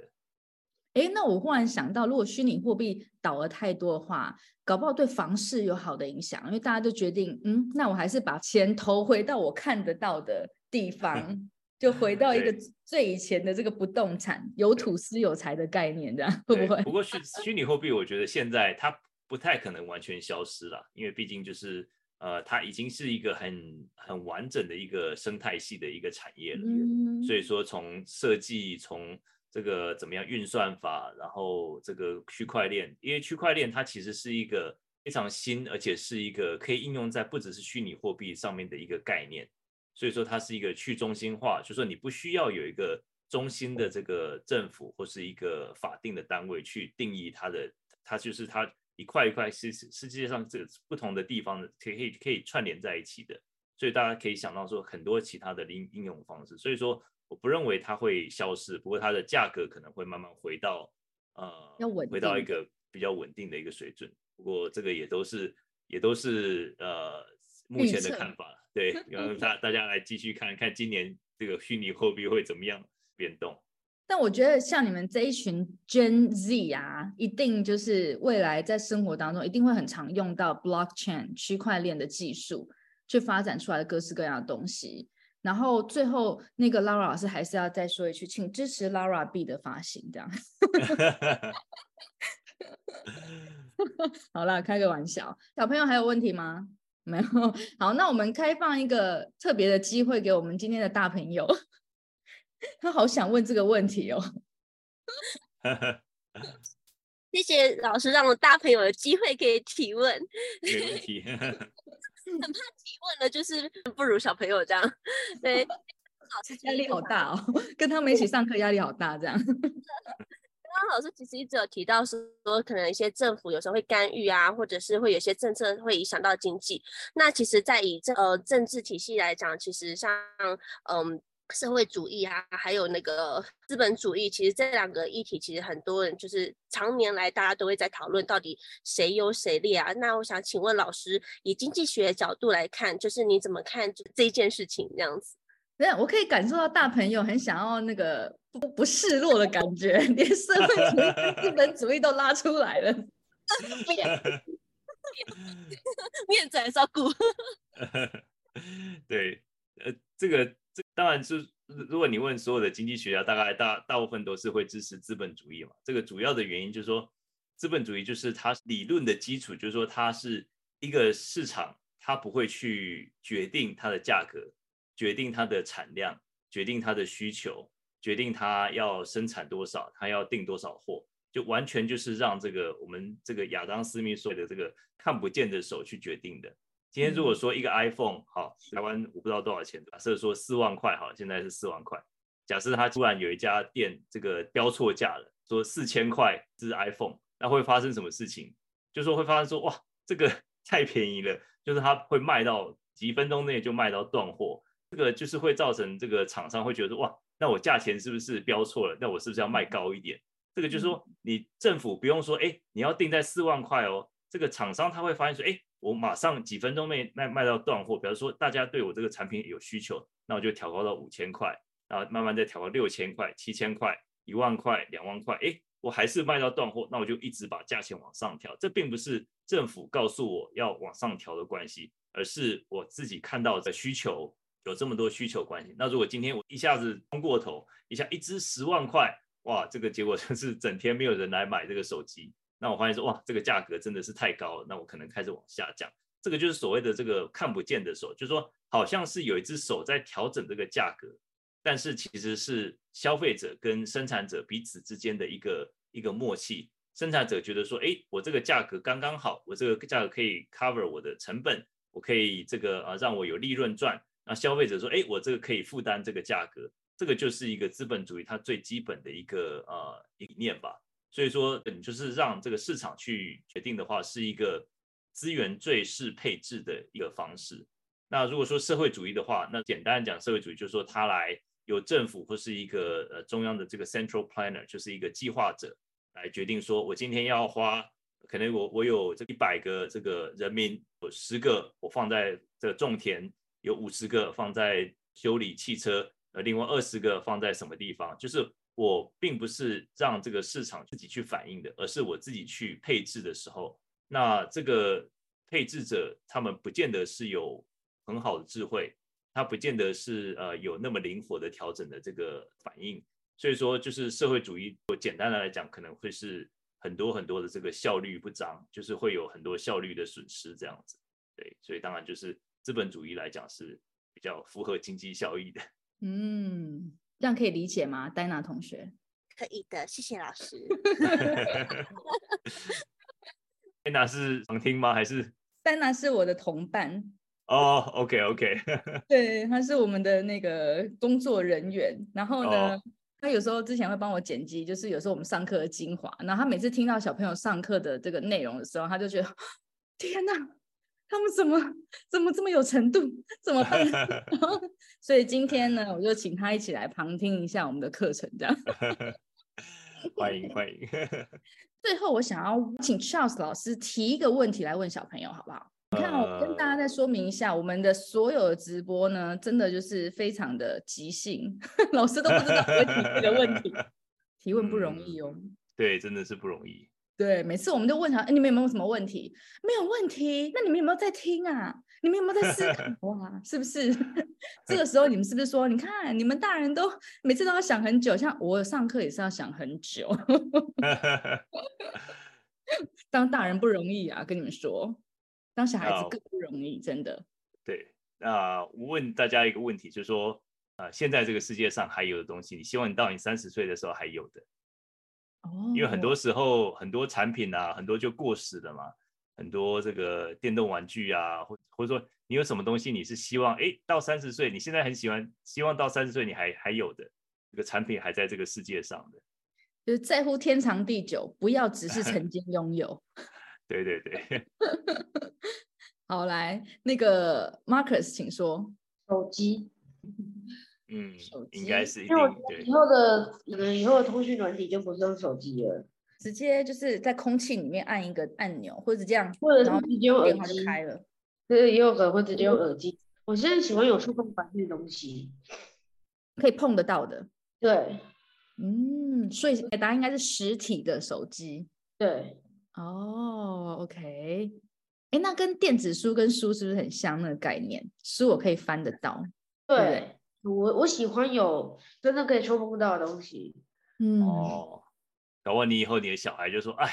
哎，那我忽然想到，如果虚拟货币倒了太多的话，搞不好对房市有好的影响，因为大家就决定，嗯，那我还是把钱投回到我看得到的地方。[laughs] 就回到一个最以前的这个不动产有土司有财的概念，这样会不会？不过虚 [laughs] 虚拟货币，我觉得现在它不太可能完全消失了，因为毕竟就是呃，它已经是一个很很完整的一个生态系的一个产业了。嗯，所以说从设计，从这个怎么样运算法，然后这个区块链，因为区块链它其实是一个非常新，而且是一个可以应用在不只是虚拟货币上面的一个概念。所以说它是一个去中心化，就说你不需要有一个中心的这个政府或是一个法定的单位去定义它的，它就是它一块一块是世界上这个不同的地方的可以可以串联在一起的，所以大家可以想到说很多其他的应应用方式。所以说我不认为它会消失，不过它的价格可能会慢慢回到呃要稳回到一个比较稳定的一个水准。不过这个也都是也都是呃目前的看法。对，[laughs] 然后大大家来继续看看今年这个虚拟货币会怎么样变动。但我觉得像你们这一群 Gen Z 啊，一定就是未来在生活当中一定会很常用到 blockchain 区块链的技术去发展出来的各式各样的东西。然后最后那个 Lara 老师还是要再说一句，请支持 Lara B 的发型，这样。[laughs] 好了，开个玩笑。小朋友还有问题吗？没有好，那我们开放一个特别的机会给我们今天的大朋友，[laughs] 他好想问这个问题哦。谢谢老师，让我大朋友有机会可以提问。[laughs] 没问题。很怕提问的，就是不如小朋友这样。对，老师压力好大哦，跟他们一起上课压力好大，这样。[laughs] 刚刚老师其实一直有提到说，可能一些政府有时候会干预啊，或者是会有些政策会影响到经济。那其实，在以政呃政治体系来讲，其实像嗯社会主义啊，还有那个资本主义，其实这两个议题，其实很多人就是常年来大家都会在讨论到底谁优谁劣啊。那我想请问老师，以经济学角度来看，就是你怎么看这件事情这样子？没有，我可以感受到大朋友很想要那个不不示弱的感觉，[laughs] 连社会主义、资本主义都拉出来了。[laughs] 面面子还是要顾。[laughs] 对，呃，这个这当然是，如果你问所有的经济学家，大概大大部分都是会支持资本主义嘛。这个主要的原因就是说，资本主义就是它理论的基础，就是说它是一个市场，它不会去决定它的价格。决定它的产量，决定它的需求，决定它要生产多少，它要订多少货，就完全就是让这个我们这个亚当斯密说的这个看不见的手去决定的。今天如果说一个 iPhone 好，台湾我不知道多少钱，假设说四万块好，现在是四万块。假设它突然有一家店这个标错价了，说四千块是 iPhone，那会发生什么事情？就说会发生说哇，这个 [laughs] 太便宜了，就是它会卖到几分钟内就卖到断货，这个就是会造成这个厂商会觉得说哇，那我价钱是不是标错了？那我是不是要卖高一点？这个就是说你政府不用说，哎，你要定在四万块哦，这个厂商他会发现说，哎。我马上几分钟内卖卖到断货，比如说大家对我这个产品有需求，那我就调高到五千块，然后慢慢再调到六千块、七千块、一万块、两万块，哎，我还是卖到断货，那我就一直把价钱往上调。这并不是政府告诉我要往上调的关系，而是我自己看到的需求有这么多需求关系。那如果今天我一下子冲过头，一下一支十万块，哇，这个结果就是整天没有人来买这个手机。那我发现说，哇，这个价格真的是太高了，那我可能开始往下降。这个就是所谓的这个看不见的手，就是说好像是有一只手在调整这个价格，但是其实是消费者跟生产者彼此之间的一个一个默契。生产者觉得说，哎，我这个价格刚刚好，我这个价格可以 cover 我的成本，我可以这个啊让我有利润赚。那消费者说，哎，我这个可以负担这个价格，这个就是一个资本主义它最基本的一个呃理念吧。所以说，你就是让这个市场去决定的话，是一个资源最适配置的一个方式。那如果说社会主义的话，那简单讲，社会主义就是说，它来由政府或是一个呃中央的这个 central planner，就是一个计划者来决定，说我今天要花，可能我我有这一百个这个人民，有十个我放在这种田，有五十个放在修理汽车，呃，另外二十个放在什么地方，就是。我并不是让这个市场自己去反应的，而是我自己去配置的时候，那这个配置者他们不见得是有很好的智慧，他不见得是呃有那么灵活的调整的这个反应，所以说就是社会主义，我简单的来讲，可能会是很多很多的这个效率不彰，就是会有很多效率的损失这样子，对，所以当然就是资本主义来讲是比较符合经济效益的，嗯。这样可以理解吗，戴娜同学？可以的，谢谢老师。[laughs] 戴娜是常听吗？还是戴娜是我的同伴？哦，OK OK。[laughs] 对，他是我们的那个工作人员。然后呢，他有时候之前会帮我剪辑，就是有时候我们上课的精华。然后他每次听到小朋友上课的这个内容的时候，他就觉得 [gasps] 天哪！他们怎么怎么这么有程度？怎么办？[laughs] 所以今天呢，我就请他一起来旁听一下我们的课程，这样。欢 [laughs] 迎欢迎。[laughs] 最后，我想要请 Charles 老师提一个问题来问小朋友，好不好？你看，我跟大家再说明一下，我们的所有的直播呢，真的就是非常的即兴，老师都不知道会提这个问题，提问不容易哦。对，真的是不容易。对，每次我们都问他，哎，你们有没有什么问题？没有问题，那你们有没有在听啊？你们有没有在思考 [laughs] 啊？是不是？[laughs] 这个时候你们是不是说，你看你们大人都每次都要想很久，像我上课也是要想很久。[laughs] 当大人不容易啊，跟你们说，当小孩子更不容易，真的。对，那我问大家一个问题，就是说，呃，现在这个世界上还有的东西，你希望你到你三十岁的时候还有的？哦，因为很多时候很多产品啊，很多就过时了嘛。很多这个电动玩具啊，或或者说你有什么东西，你是希望哎到三十岁，你现在很喜欢，希望到三十岁你还还有的这个产品还在这个世界上的，就是在乎天长地久，不要只是 [laughs] 曾经拥有。对 [laughs] 对对。[laughs] 好，来那个 Marcus，请说。手机。嗯，应该是一定对。以后的可能以后的通讯软体就不是用手机了，直接就是在空气里面按一个按钮，或者这样，或者是直接用耳机开了。对，也有可能会直接用耳机。我现在喜欢有触控板的东西，可以碰得到的。对，嗯，所以答案应该是实体的手机。对，哦，OK，哎，那跟电子书跟书是不是很像那个概念？书我可以翻得到。对。我我喜欢有真的可以触碰到的东西。嗯哦，搞完你以后，你的小孩就说：“哎，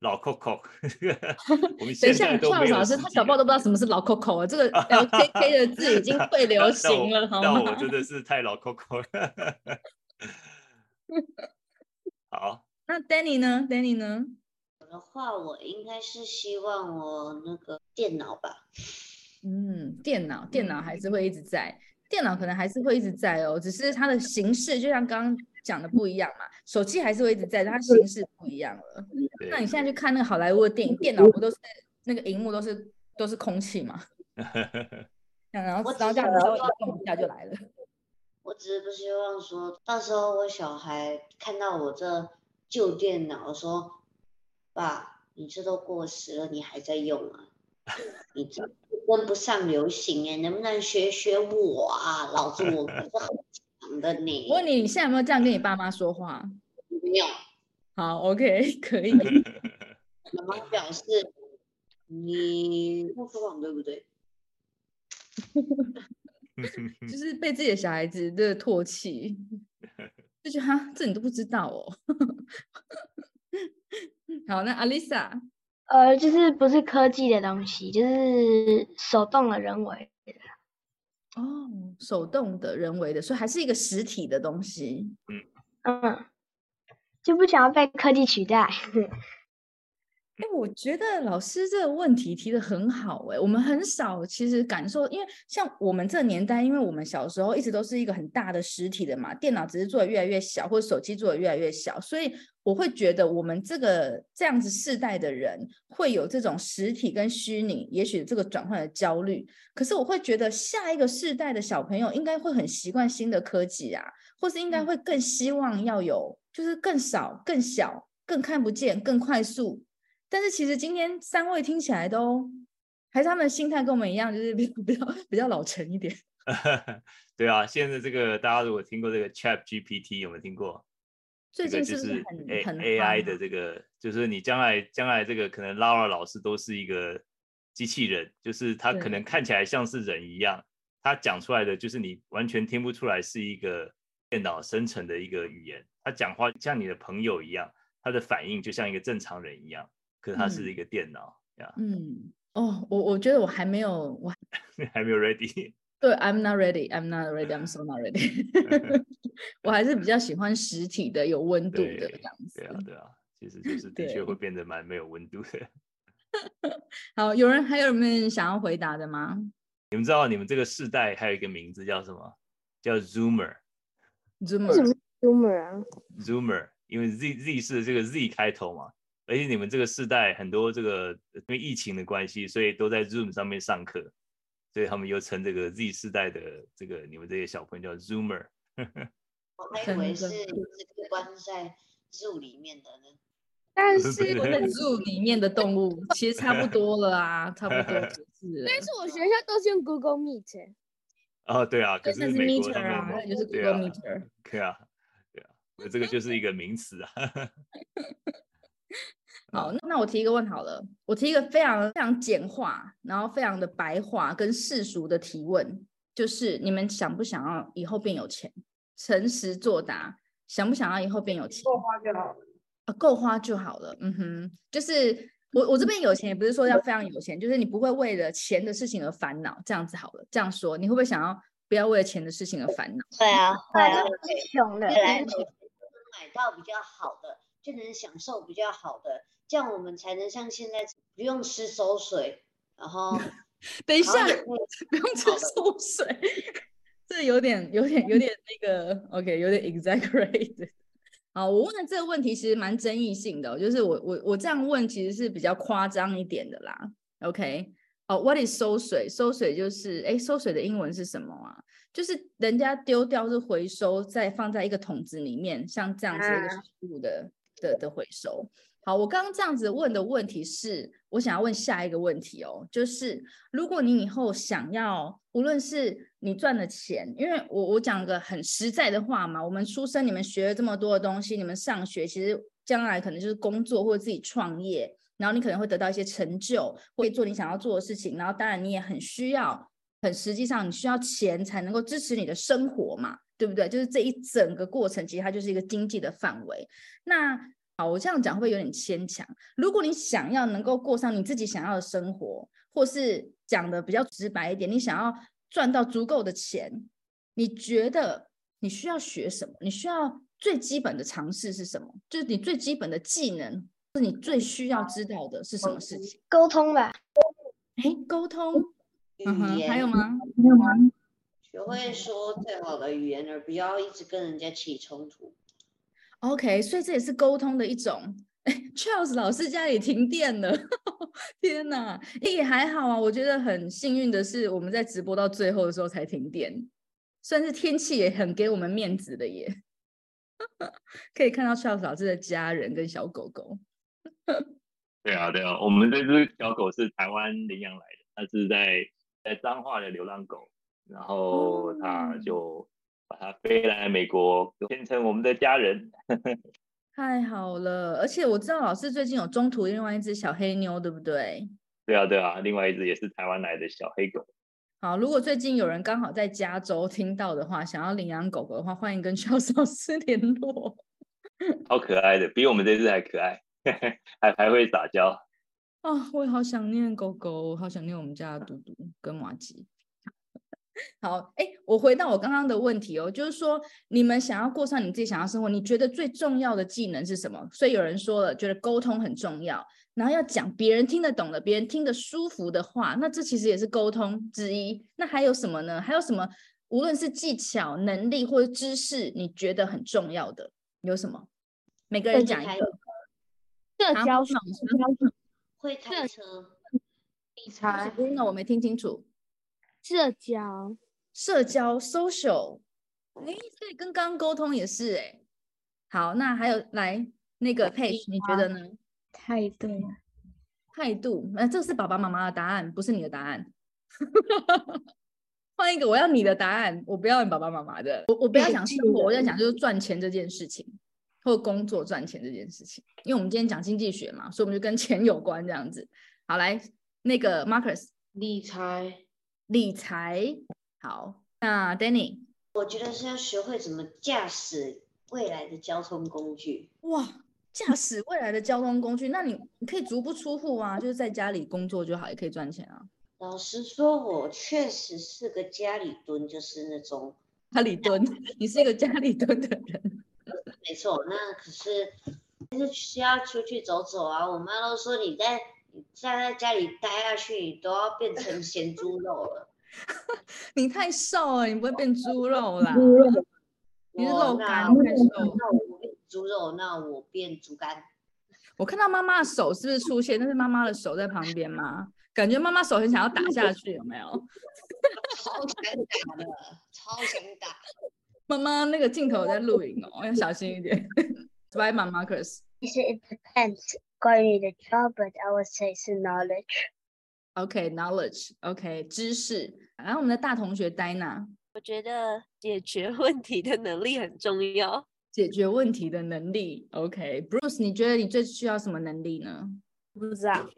老 Coco，[laughs] 我们等一下在都没有，Charles 老师他小报都不知道什么是老 Coco 啊，这个 [laughs] LKK 的字已经退流 [laughs] 行了，好吗那我那我？真的是太老 Coco 了。好，那 Danny 呢？Danny 呢？我的话，我应该是希望我那个电脑吧，嗯，电脑电脑还是会一直在，电脑可能还是会一直在哦，只是它的形式就像刚刚讲的不一样嘛。手机还是会一直在，但它形式不一样了。那你现在去看那个好莱坞的电影，电脑不都是那个荧幕都是都是空气嘛？[laughs] 然后我然后这样子稍微移动一下就来了。我只是不希望说到时候我小孩看到我这旧电脑说，爸，你这都过时了，你还在用啊？[laughs] 你这跟不上流行哎，能不能学学我啊？老子我可是很强的你。我问你，你现在有没有这样跟你爸妈说话？没有，好，OK，[laughs] 可以。妈妈表示你不说谎对不对？[laughs] 就是被自己的小孩子的唾弃，就觉得哈，这你都不知道哦。好，那 Alisa，呃，就是不是科技的东西，就是手动的人为的。哦，手动的、人为的，所以还是一个实体的东西。嗯，就不想要被科技取代。哎，我觉得老师这个问题提的很好哎，我们很少其实感受，因为像我们这个年代，因为我们小时候一直都是一个很大的实体的嘛，电脑只是做的越来越小，或者手机做的越来越小，所以我会觉得我们这个这样子世代的人会有这种实体跟虚拟，也许这个转换的焦虑。可是我会觉得下一个世代的小朋友应该会很习惯新的科技啊，或是应该会更希望要有，就是更少、更小、更看不见、更快速。但是其实今天三位听起来都还是他们的心态跟我们一样，就是比 [laughs] 比较比较老成一点。[laughs] 对啊，现在这个大家如果听过这个 Chat GPT 有没有听过？最近就是是不是很很 AI 的这个，就是你将来将来这个可能 Laura 老师都是一个机器人，就是他可能看起来像是人一样，他讲出来的就是你完全听不出来是一个电脑生成的一个语言，他讲话像你的朋友一样，他的反应就像一个正常人一样，可是它是嗯一个电脑呀，嗯，哦，我我觉得我还没有，我还 [laughs] 还没有 ready。对，I'm not ready, I'm not ready, I'm so not ready。[laughs] 我还是比较喜欢实体的、有温度的样子。对啊，对啊，其实就是的确对会变得蛮没有温度的。[laughs] 好，有人还有没有人想要回答的吗你们知道你们这个世代还有一个名字叫什么？叫 Zoomer。？Zoomer，Zoomer 啊，Zoomer，因为 Z Z 是这个 Z 开头嘛，而且你们这个世代很多这个因为疫情的关系，所以都在 Zoom 上面上课，所以他们又称这个 Z 世代的这个你们这些小朋友叫 Zoomer。[laughs] 我还以为是关在 zoo 里面的呢。[laughs] 但是是我在 Zoo 里面的动物其实差不多了啊，差不多就是。但是我学校都是用 Google Meet，欸哦，对啊，可是，那是是美国他 Meter 啊，们那就是对 Google 啊 Meter。对啊，对啊，那这个就是一个名词啊。[laughs] 好，那那我提一个问好了，我提一个非常非常简化，然后非常的白话跟世俗的提问，就是你们想不想要以后变有钱？诚实作答，想不想要以后变有钱？够花就好了。啊，够花就好了。嗯哼，就是我我这边有钱，也不是说要非常有钱，就是你不会为了钱的事情而烦恼，这样子好了。这样说，你会不会想要不要为了钱的事情而烦恼？对啊，对啊，穷的未来有买到比较好的，就能享受比较好的，这样我们才能像现在不用吃馊水，然后 [laughs] 等一下，不用吃馊水，这有点有点有点那个，OK，有点 exaggerate。[laughs] 好，我问的这个问题其实蛮争议性的哦、就是我我我这样问其实是比较夸张一点的啦。OK，哦、w h a t is 收水？收水就是，哎，收水的英文是什么啊？就是人家丢掉是回收，再放在一个桶子里面，像这样子一个啊食物的的的回收。好，我刚刚这样子问的问题是，我想要问下一个问题哦，就是如果你以后想要，无论是你赚的钱，因为我我讲个很实在的话嘛，我们出生你们学了这么多的东西，你们上学其实将来可能就是工作或者自己创业，然后你可能会得到一些成就，会做你想要做的事情，然后当然你也很需要，很实际上你需要钱才能够支持你的生活嘛，对不对？就是这一整个过程，其实它就是一个经济的范围。那好，我这样讲会不会有点牵强？如果你想要能够过上你自己想要的生活，或是讲的比较直白一点，你想要赚到足够的钱，你觉得你需要学什么？你需要最基本的尝试是什么？就是你最基本的技能，是你最需要知道的是什么事情？沟通吧。哎，沟通。嗯哼，还有吗？还有吗？学会说最好的语言，而不要一直跟人家起冲突。OK，所以这也是沟通的一种。哎，Charles 老师家里停电了，[laughs] 天哪！也还好啊，我觉得很幸运的是，我们在直播到最后的时候才停电，算是天气也很给我们面子的耶。[laughs] 可以看到 Charles 老师的家人跟小狗狗。对啊，对啊，我们这只小狗是台湾领养来的，它是在在彰化的流浪狗，然后它就把它飞来美国，变成我们的家人。[laughs] 太好了，而且我知道老师最近有中途另外一只小黑妞，对不对？对啊，对啊，另外一只也是台湾来的小黑狗。好，如果最近有人刚好在加州听到的话，想要领养狗狗的话，欢迎跟 Charles 老师联络。[laughs] 好可爱的，比我们这只还可爱，[laughs] 还还会撒娇。啊、我也好想念狗狗，我好想念我们家的嘟嘟跟马吉。好，哎，我回到我刚刚的问题哦，就是说你们想要过上你自己想要生活，你觉得最重要的技能是什么？所以有人说了，觉得沟通很重要，然后要讲别人听得懂的、别人听得舒服的话，那这其实也是沟通之一。那还有什么呢？还有什么？无论是技巧、能力或者知识，你觉得很重要的有什么？每个人讲一个。社交那我们会开车，理财、那我没听清楚。社交、社交 social，哎，所以跟刚刚沟通也是哎。好，那还有来那个 Page，你觉得呢？态度，态度，那、这是爸爸妈妈的答案，不是你的答案。[laughs] 换一个，我要你的答案，我不要你爸爸妈妈的。我我不要讲生活，我要讲就是赚钱这件事情，或工作赚钱这件事情。因为我们今天讲经济学嘛，所以我们就跟钱有关这样子。好，来那个 Marcus 理财，理财。好，那 Danny 我觉得是要学会怎么驾驶未来的交通工具。哇，驾驶未来的交通工具，那你你可以足不出户啊，就是在家里工作就好，也可以赚钱啊。老实说，我确实是个家里蹲，就是那种 [laughs] 家里蹲，你是一个家里蹲的人。[laughs] 没错。那可是就是需要出去走走啊。我妈都说你在你再在家里待下去，你都要变成咸猪肉了。[laughs] 你太瘦了，你不会变猪肉啦。[laughs] 你是肉那干，太瘦。那我变猪肉，那我变猪肝。我看到妈妈的手是不是出现？那是妈妈的手在旁边吗？感觉妈妈手很想要打下去，有没有？超想打的，超想打。[laughs] 妈妈那个镜头有在录影哦，要小心一点。Bye, m Marcus。it depends 关于的 job，but I would say 是 knowledge。OK，knowledge，OK，、知识。然后我们的大同学 Dina，我觉得解决问题的能力很重要。解决问题的能力。OK，Bruce，、你觉得你最需要什么能力呢？不知道。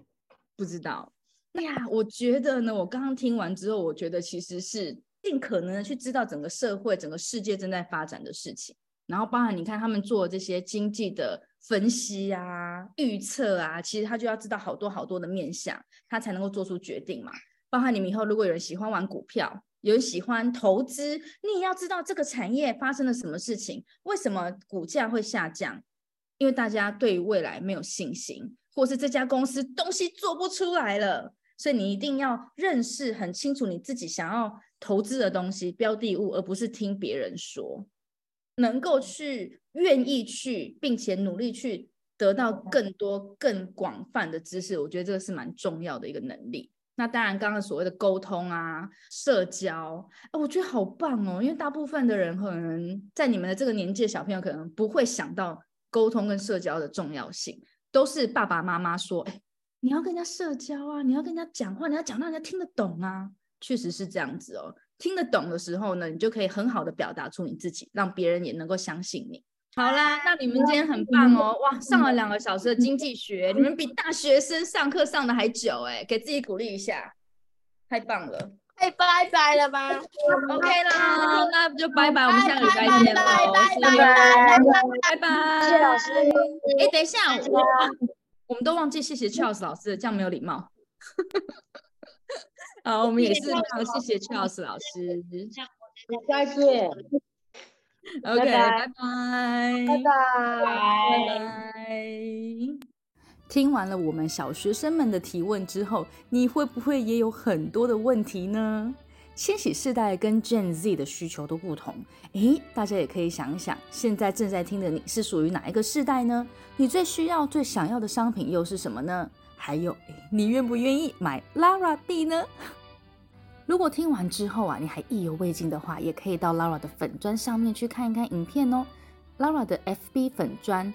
不知道。哎呀，我觉得呢，我刚刚听完之后，我觉得其实是尽可能的去知道整个社会、整个世界正在发展的事情，然后包含你看他们做这些经济的分析啊、预测啊，其实他就要知道好多好多的面向，他才能够做出决定嘛。包含你们以后如果有人喜欢玩股票，有人喜欢投资，你也要知道这个产业发生了什么事情，为什么股价会下降，因为大家对未来没有信心，或是这家公司东西做不出来了，所以你一定要认识很清楚你自己想要投资的东西标的物，而不是听别人说，能够去愿意去，并且努力去得到更多更广泛的知识，我觉得这个是蛮重要的一个能力。那当然，刚刚所谓的沟通啊、社交，哎，我觉得好棒哦！因为大部分的人可能在你们的这个年纪的小朋友，可能不会想到沟通跟社交的重要性，都是爸爸妈妈说：“哎，你要跟人家社交啊，你要跟人家讲话，你要讲到人家听得懂啊。”确实是这样子哦。听得懂的时候呢，你就可以很好的表达出你自己，让别人也能够相信你。好啦，那你们今天很棒哦！哇，上了两个小时的经济学，你们比大学生上课上的还久哎，给自己鼓励一下，太棒了！哎拜拜了吧？[laughs] OK 啦，那就拜拜，我们下个礼拜见喽，拜拜拜拜，谢谢老师。哎，等一下，我我们都忘记谢谢 Charles 老师了，这样没有礼貌。好，我们也是非常谢谢 Charles 老师。再见。[laughs] OK，拜拜拜拜，拜拜。拜拜。听完了我们小学生们的提问之后，你会不会也有很多的问题呢？千禧世代跟 Gen Z 的需求都不同，诶，大家也可以想一想，现在正在听的你是属于哪一个世代呢？你最需要、最想要的商品又是什么呢？还有，你愿不愿意买 Lara 币呢？[laughs] 如果听完之后啊，你还意犹未尽的话，也可以到 Lara 的粉砖上面去看一看影片哦。Lara 的 FB 粉砖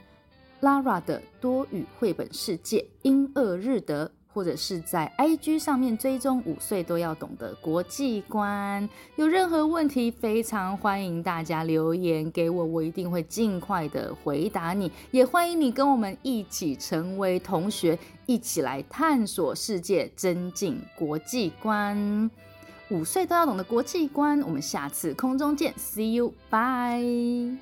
，Lara 的多语绘本世界英俄日德，或者是在 IG 上面追踪五岁都要懂的国际观。有任何问题，非常欢迎大家留言给我，我一定会尽快的回答你。也欢迎你跟我们一起成为同学，一起来探索世界，增进国际观。五岁都要懂的国际观，我们下次空中见，See you，bye。